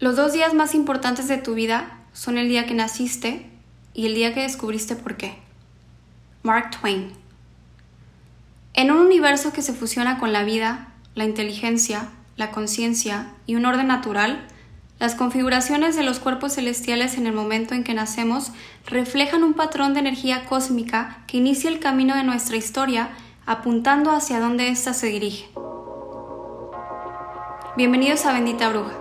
Los dos días más importantes de tu vida son el día que naciste y el día que descubriste por qué. Mark Twain. En un universo que se fusiona con la vida, la inteligencia, la conciencia y un orden natural, las configuraciones de los cuerpos celestiales en el momento en que nacemos reflejan un patrón de energía cósmica que inicia el camino de nuestra historia apuntando hacia dónde ésta se dirige. Bienvenidos a Bendita Bruja.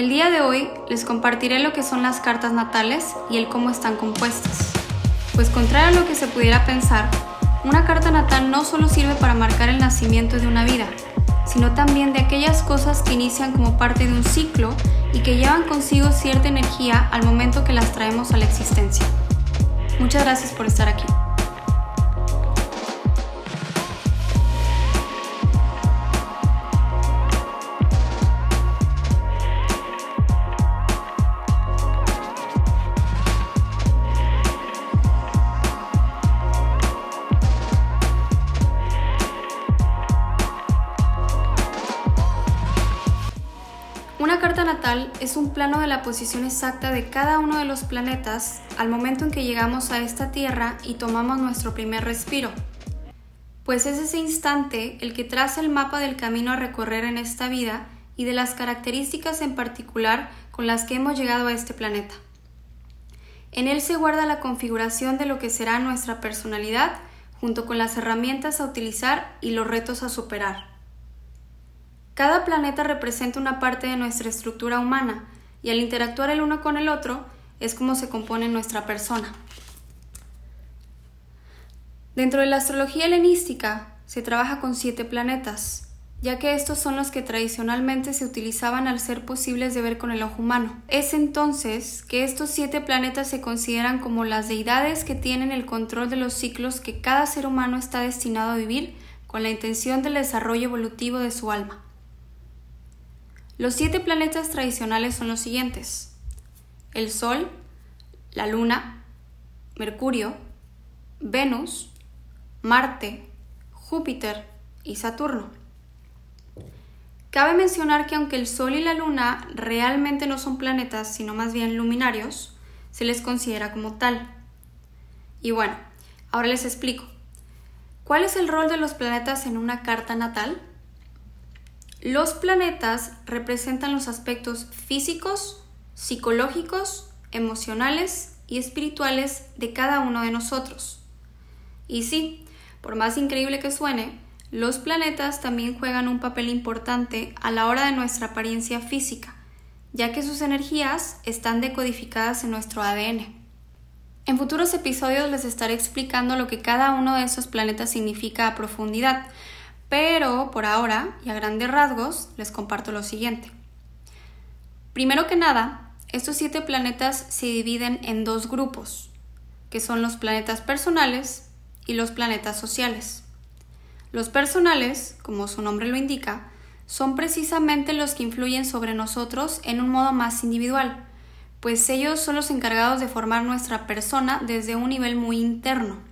El día de hoy les compartiré lo que son las cartas natales y el cómo están compuestas. Pues contrario a lo que se pudiera pensar, una carta natal no solo sirve para marcar el nacimiento de una vida, sino también de aquellas cosas que inician como parte de un ciclo y que llevan consigo cierta energía al momento que las traemos a la existencia. Muchas gracias por estar aquí. Es un plano de la posición exacta de cada uno de los planetas al momento en que llegamos a esta Tierra y tomamos nuestro primer respiro, pues es ese instante el que traza el mapa del camino a recorrer en esta vida y de las características en particular con las que hemos llegado a este planeta. En él se guarda la configuración de lo que será nuestra personalidad junto con las herramientas a utilizar y los retos a superar. Cada planeta representa una parte de nuestra estructura humana y al interactuar el uno con el otro es como se compone nuestra persona. Dentro de la astrología helenística se trabaja con siete planetas, ya que estos son los que tradicionalmente se utilizaban al ser posibles de ver con el ojo humano. Es entonces que estos siete planetas se consideran como las deidades que tienen el control de los ciclos que cada ser humano está destinado a vivir con la intención del desarrollo evolutivo de su alma. Los siete planetas tradicionales son los siguientes. El Sol, la Luna, Mercurio, Venus, Marte, Júpiter y Saturno. Cabe mencionar que aunque el Sol y la Luna realmente no son planetas, sino más bien luminarios, se les considera como tal. Y bueno, ahora les explico. ¿Cuál es el rol de los planetas en una carta natal? Los planetas representan los aspectos físicos, psicológicos, emocionales y espirituales de cada uno de nosotros. Y sí, por más increíble que suene, los planetas también juegan un papel importante a la hora de nuestra apariencia física, ya que sus energías están decodificadas en nuestro ADN. En futuros episodios les estaré explicando lo que cada uno de esos planetas significa a profundidad, pero por ahora y a grandes rasgos les comparto lo siguiente. Primero que nada, estos siete planetas se dividen en dos grupos, que son los planetas personales y los planetas sociales. Los personales, como su nombre lo indica, son precisamente los que influyen sobre nosotros en un modo más individual, pues ellos son los encargados de formar nuestra persona desde un nivel muy interno.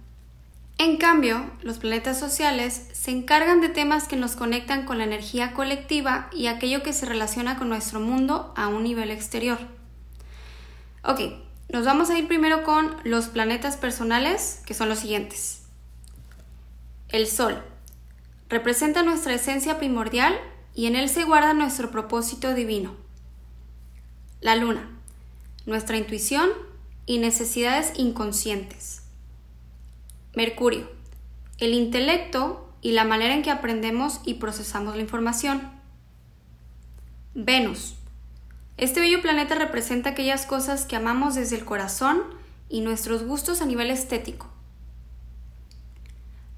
En cambio, los planetas sociales se encargan de temas que nos conectan con la energía colectiva y aquello que se relaciona con nuestro mundo a un nivel exterior. Ok, nos vamos a ir primero con los planetas personales, que son los siguientes. El Sol representa nuestra esencia primordial y en él se guarda nuestro propósito divino. La Luna, nuestra intuición y necesidades inconscientes. Mercurio, el intelecto y la manera en que aprendemos y procesamos la información. Venus, este bello planeta representa aquellas cosas que amamos desde el corazón y nuestros gustos a nivel estético.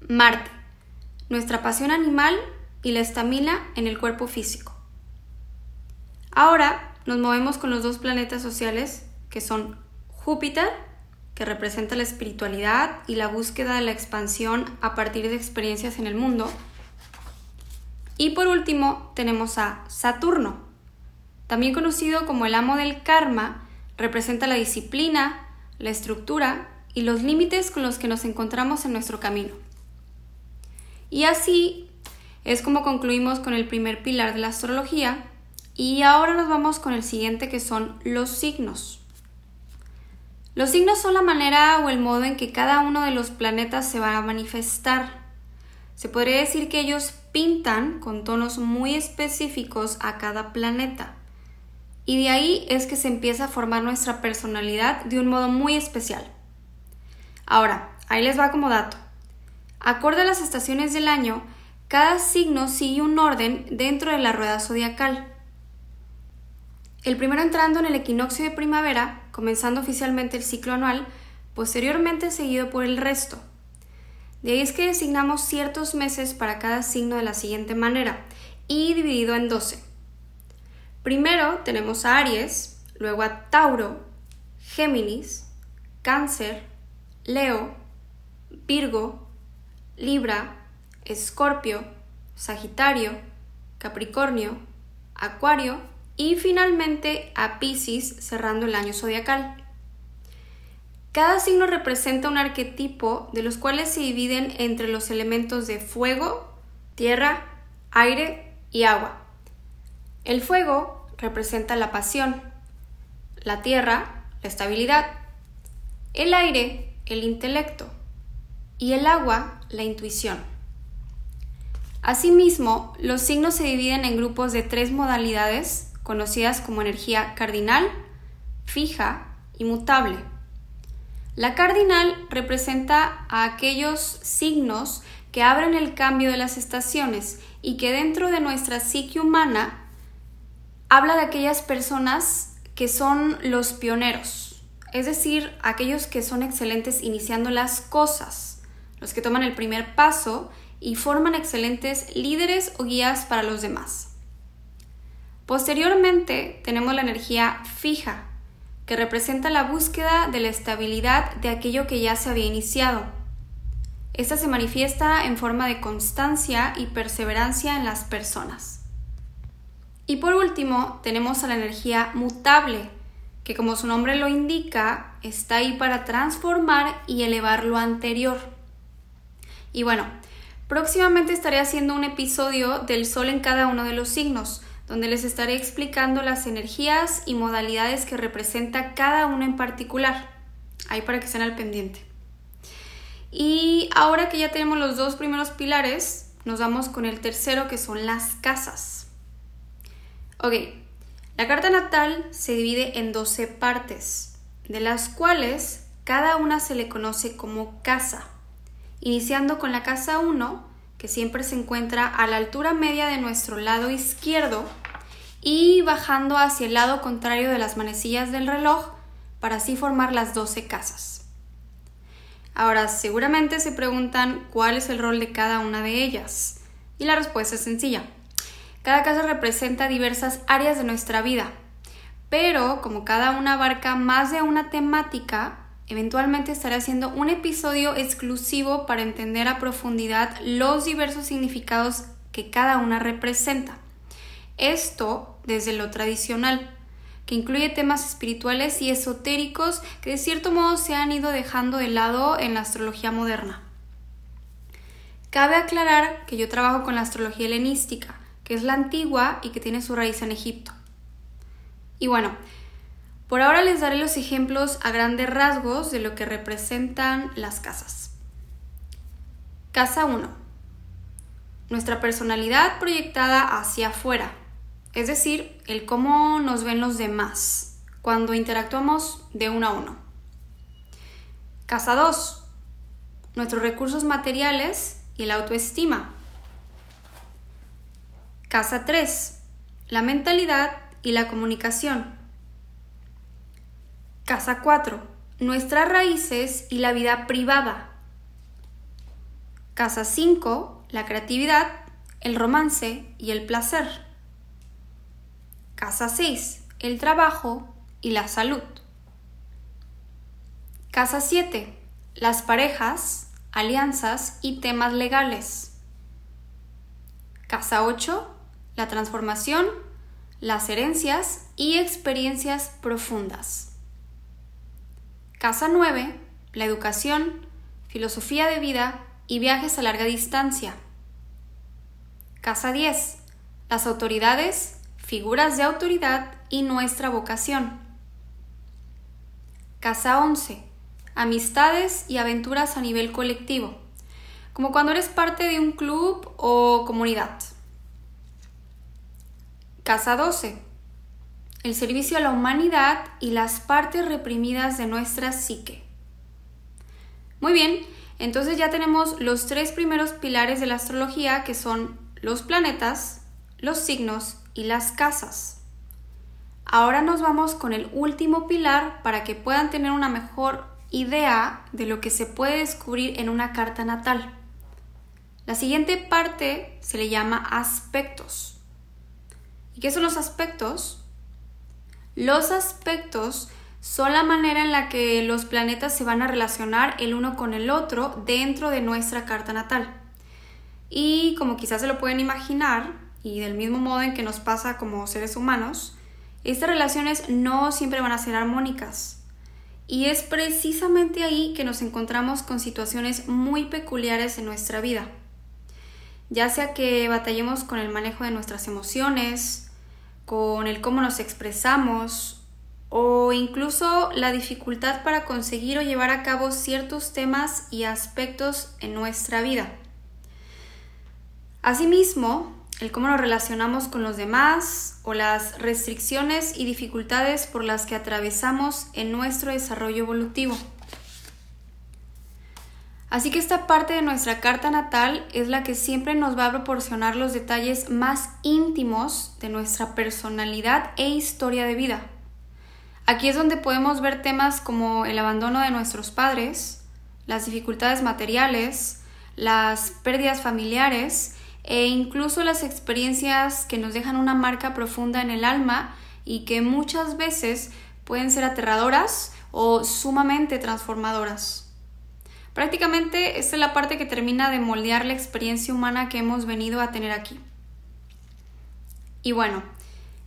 Marte, nuestra pasión animal y la estamina en el cuerpo físico. Ahora nos movemos con los dos planetas sociales que son Júpiter que representa la espiritualidad y la búsqueda de la expansión a partir de experiencias en el mundo. Y por último tenemos a Saturno, también conocido como el amo del karma, representa la disciplina, la estructura y los límites con los que nos encontramos en nuestro camino. Y así es como concluimos con el primer pilar de la astrología Y ahora nos vamos con el siguiente que son los signos. Los signos son la manera o el modo en que cada uno de los planetas se va a manifestar. Se podría decir que ellos pintan con tonos muy específicos a cada planeta. Y de ahí es que se empieza a formar nuestra personalidad de un modo muy especial. Ahora, ahí les va como dato. Acorde a las estaciones del año, cada signo sigue un orden dentro de la rueda zodiacal. El primero entrando en el equinoccio de primavera, comenzando oficialmente el ciclo anual, posteriormente seguido por el resto. De ahí es que designamos ciertos meses para cada signo de la siguiente manera y dividido en 12. Primero tenemos a Aries, luego a Tauro, Géminis, Cáncer, Leo, Virgo, Libra, Escorpio, Sagitario, Capricornio, Acuario y finalmente a Pisces cerrando el año zodiacal. Cada signo representa un arquetipo de los cuales se dividen entre los elementos de fuego, tierra, aire y agua. El fuego representa la pasión, la tierra, la estabilidad, el aire, el intelecto y el agua, la intuición. Asimismo, los signos se dividen en grupos de tres modalidades conocidas como energía cardinal, fija y mutable. La cardinal representa a aquellos signos que abren el cambio de las estaciones y que dentro de nuestra psique humana habla de aquellas personas que son los pioneros, es decir, aquellos que son excelentes iniciando las cosas, los que toman el primer paso y forman excelentes líderes o guías para los demás. Posteriormente tenemos la energía fija, que representa la búsqueda de la estabilidad de aquello que ya se había iniciado. Esta se manifiesta en forma de constancia y perseverancia en las personas. Y por último, tenemos a la energía mutable, que como su nombre lo indica, está ahí para transformar y elevar lo anterior. Y bueno, próximamente estaré haciendo un episodio del Sol en cada uno de los signos, donde les estaré explicando las energías y modalidades que representa cada uno en particular. Ahí para que estén al pendiente. Y ahora que ya tenemos los dos primeros pilares, nos vamos con el tercero que son las casas. Ok, la carta natal se divide en 12 partes, de las cuales cada una se le conoce como casa, iniciando con la casa 1, que siempre se encuentra a la altura media de nuestro lado izquierdo, y bajando hacia el lado contrario de las manecillas del reloj para así formar las 12 casas. Ahora, seguramente se preguntan cuál es el rol de cada una de ellas, y la respuesta es sencilla cada casa representa diversas áreas de nuestra vida, pero como cada una abarca más de una temática, eventualmente estaré haciendo un episodio exclusivo para entender a profundidad los diversos significados que cada una representa. Esto desde lo tradicional, que incluye temas espirituales y esotéricos que de cierto modo se han ido dejando de lado en la astrología moderna. Cabe aclarar que yo trabajo con la astrología helenística, que es la antigua y que tiene su raíz en Egipto. Y bueno, por ahora les daré los ejemplos a grandes rasgos de lo que representan las casas. Casa 1. Nuestra personalidad proyectada hacia afuera, es decir, el cómo nos ven los demás cuando interactuamos de uno a uno. Casa 2. Nuestros recursos materiales y la autoestima, Casa 3. La mentalidad y la comunicación. Casa 4. Nuestras raíces y la vida privada. Casa 5. La creatividad, el romance y el placer. Casa 6. El trabajo y la salud. Casa 7. Las parejas, alianzas y temas legales. Casa 8 la transformación, las herencias y experiencias profundas. Casa 9, la educación, filosofía de vida y viajes a larga distancia. Casa 10, las autoridades, figuras de autoridad y nuestra vocación. Casa 11. Amistades y aventuras a nivel colectivo, como cuando eres parte de un club o comunidad. Casa 12. El servicio a la humanidad y las partes reprimidas de nuestra psique. Muy bien, entonces ya tenemos los tres primeros pilares de la astrología que son los planetas, los signos y las casas. Ahora nos vamos con el último pilar para que puedan tener una mejor idea de lo que se puede descubrir en una carta natal. La siguiente parte se le llama aspectos. ¿Y qué son los aspectos? Los aspectos son la manera en la que los planetas se van a relacionar el uno con el otro dentro de nuestra carta natal. Y como quizás se lo pueden imaginar, y del mismo modo en que nos pasa como seres humanos, estas relaciones no siempre van a ser armónicas. Y es precisamente ahí que nos encontramos con situaciones muy peculiares en nuestra vida. Ya sea que batallemos con el manejo de nuestras emociones, con el cómo nos expresamos o incluso la dificultad para conseguir o llevar a cabo ciertos temas y aspectos en nuestra vida. Asimismo, el cómo nos relacionamos con los demás o las restricciones y dificultades por las que atravesamos en nuestro desarrollo evolutivo. Así que esta parte de nuestra carta natal es la que siempre nos va a proporcionar los detalles más íntimos de nuestra personalidad e historia de vida. Aquí es donde podemos ver temas como el abandono de nuestros padres, las dificultades materiales, las pérdidas familiares e incluso las experiencias que nos dejan una marca profunda en el alma y que muchas veces pueden ser aterradoras o sumamente transformadoras. Prácticamente esta es la parte que termina de moldear la experiencia humana que hemos venido a tener aquí. Y bueno,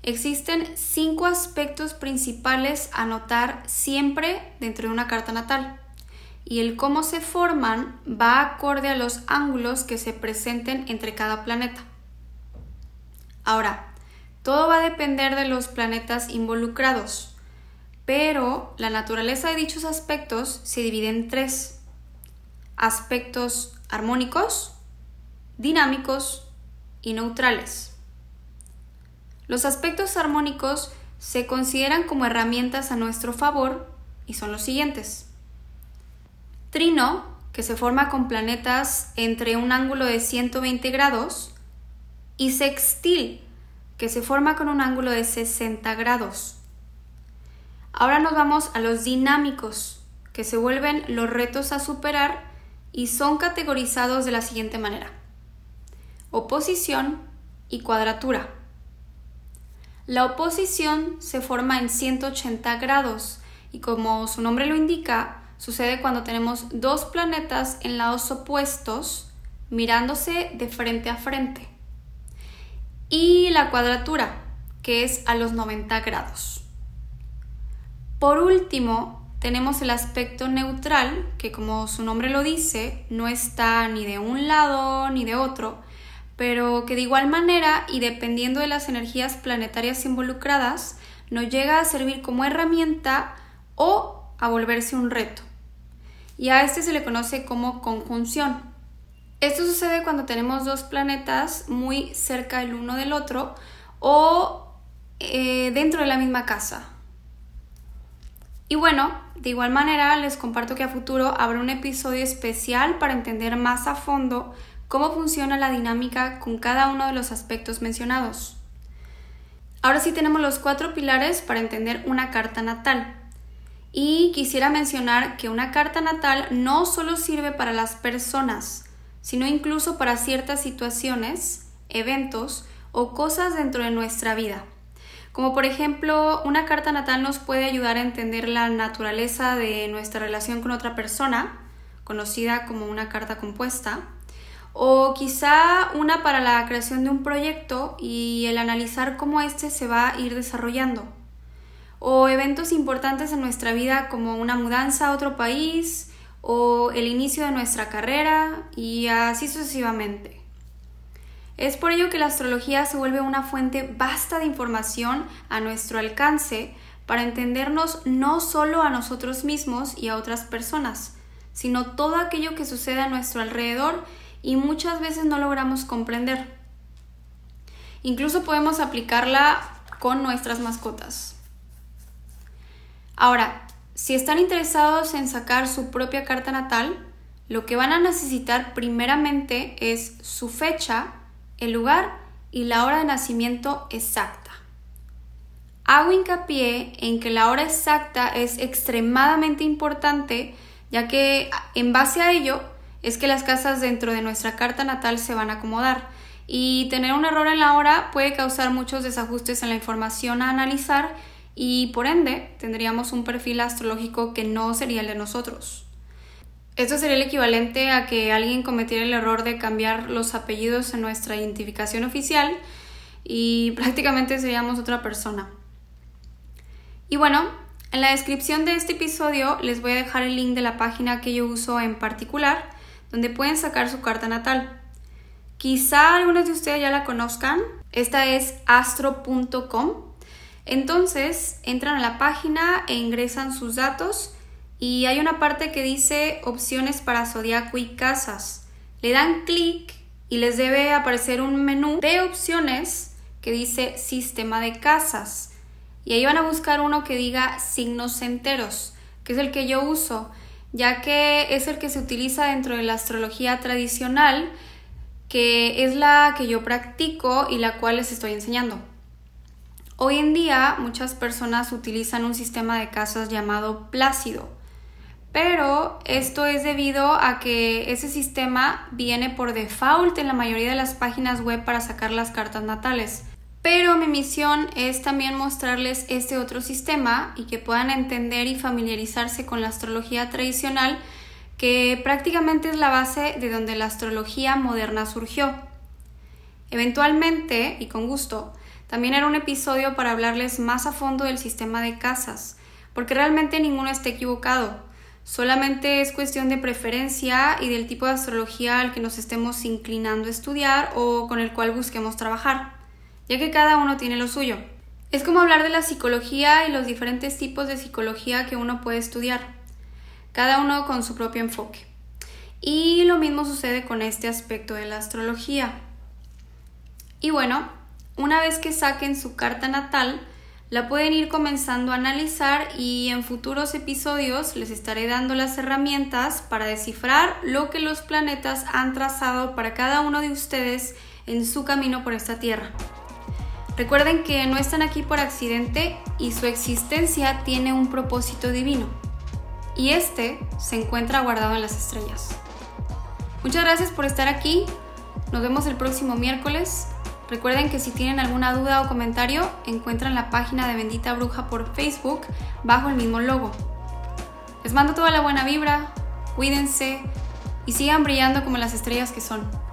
Existen cinco aspectos principales a notar siempre dentro de una carta natal y el cómo se forman va acorde a los ángulos que se presenten entre cada planeta. Ahora, todo va a depender de los planetas involucrados, pero la naturaleza de dichos aspectos se divide en tres. Aspectos armónicos, dinámicos y neutrales. Los aspectos armónicos se consideran como herramientas a nuestro favor y son los siguientes. Trino, que se forma con planetas entre un ángulo de 120 grados, y sextil, que se forma con un ángulo de 60 grados. Ahora nos vamos a los dinámicos, que se vuelven los retos a superar y son categorizados de la siguiente manera. Oposición y cuadratura. La oposición se forma en 180 grados y como su nombre lo indica, sucede cuando tenemos dos planetas en lados opuestos mirándose de frente a frente. Y la cuadratura, que es a los 90 grados. Por último, tenemos el aspecto neutral, que como su nombre lo dice, no está ni de un lado ni de otro, pero que de igual manera y dependiendo de las energías planetarias involucradas, nos llega a servir como herramienta o a volverse un reto. Y a este se le conoce como conjunción. Esto sucede cuando tenemos dos planetas muy cerca el uno del otro o eh, dentro de la misma casa. Y bueno, de igual manera les comparto que a futuro habrá un episodio especial para entender más a fondo cómo funciona la dinámica con cada uno de los aspectos mencionados. Ahora sí tenemos los cuatro pilares para entender una carta natal. Y quisiera mencionar que una carta natal no solo sirve para las personas, sino incluso para ciertas situaciones, eventos o cosas dentro de nuestra vida. Como por ejemplo, una carta natal nos puede ayudar a entender la naturaleza de nuestra relación con otra persona, conocida como una carta compuesta, o quizá una para la creación de un proyecto y el analizar cómo éste se va a ir desarrollando, o eventos importantes en nuestra vida como una mudanza a otro país o el inicio de nuestra carrera y así sucesivamente. Es por ello que la astrología se vuelve una fuente vasta de información a nuestro alcance para entendernos no solo a nosotros mismos y a otras personas, sino todo aquello que sucede a nuestro alrededor y muchas veces no logramos comprender. Incluso podemos aplicarla con nuestras mascotas. Ahora, si están interesados en sacar su propia carta natal, lo que van a necesitar primeramente es su fecha, el lugar y la hora de nacimiento exacta. Hago hincapié en que la hora exacta es extremadamente importante, ya que en base a ello es que las casas dentro de nuestra carta natal se van a acomodar y tener un error en la hora puede causar muchos desajustes en la información a analizar y por ende tendríamos un perfil astrológico que no sería el de nosotros. Esto sería el equivalente a que alguien cometiera el error de cambiar los apellidos en nuestra identificación oficial y prácticamente seríamos otra persona. Y bueno, en la descripción de este episodio les voy a dejar el link de la página que yo uso en particular, donde pueden sacar su carta natal. Quizá algunos de ustedes ya la conozcan. Esta es astro.com. Entonces entran a la página e ingresan sus datos y hay una parte que dice opciones para zodiaco y casas. Le dan clic y les debe aparecer un menú de opciones que dice sistema de casas. Y ahí van a buscar uno que diga signos enteros, que es el que yo uso, ya que es el que se utiliza dentro de la astrología tradicional, que es la que yo practico y la cual les estoy enseñando. Hoy en día muchas personas utilizan un sistema de casas llamado Plácido, pero esto es debido a que ese sistema viene por default en la mayoría de las páginas web para sacar las cartas natales. Pero mi misión es también mostrarles este otro sistema y que puedan entender y familiarizarse con la astrología tradicional, que prácticamente es la base de donde la astrología moderna surgió. Eventualmente, y con gusto, también era un episodio para hablarles más a fondo del sistema de casas, porque realmente ninguno está equivocado. Solamente es cuestión de preferencia y del tipo de astrología al que nos estemos inclinando a estudiar o con el cual busquemos trabajar ya que cada uno tiene lo suyo. Es como hablar de la psicología y los diferentes tipos de psicología que uno puede estudiar, cada uno con su propio enfoque. Y lo mismo sucede con este aspecto de la astrología. Y bueno, una vez que saquen su carta natal, la pueden ir comenzando a analizar y en futuros episodios les estaré dando las herramientas para descifrar lo que los planetas han trazado para cada uno de ustedes en su camino por esta Tierra. Recuerden que no están aquí por accidente y su existencia tiene un propósito divino. Y este se encuentra guardado en las estrellas. Muchas gracias por estar aquí. Nos vemos el próximo miércoles. Recuerden que si tienen alguna duda o comentario, encuentran la página de Bendita Bruja por Facebook bajo el mismo logo. Les mando toda la buena vibra, cuídense y sigan brillando como las estrellas que son.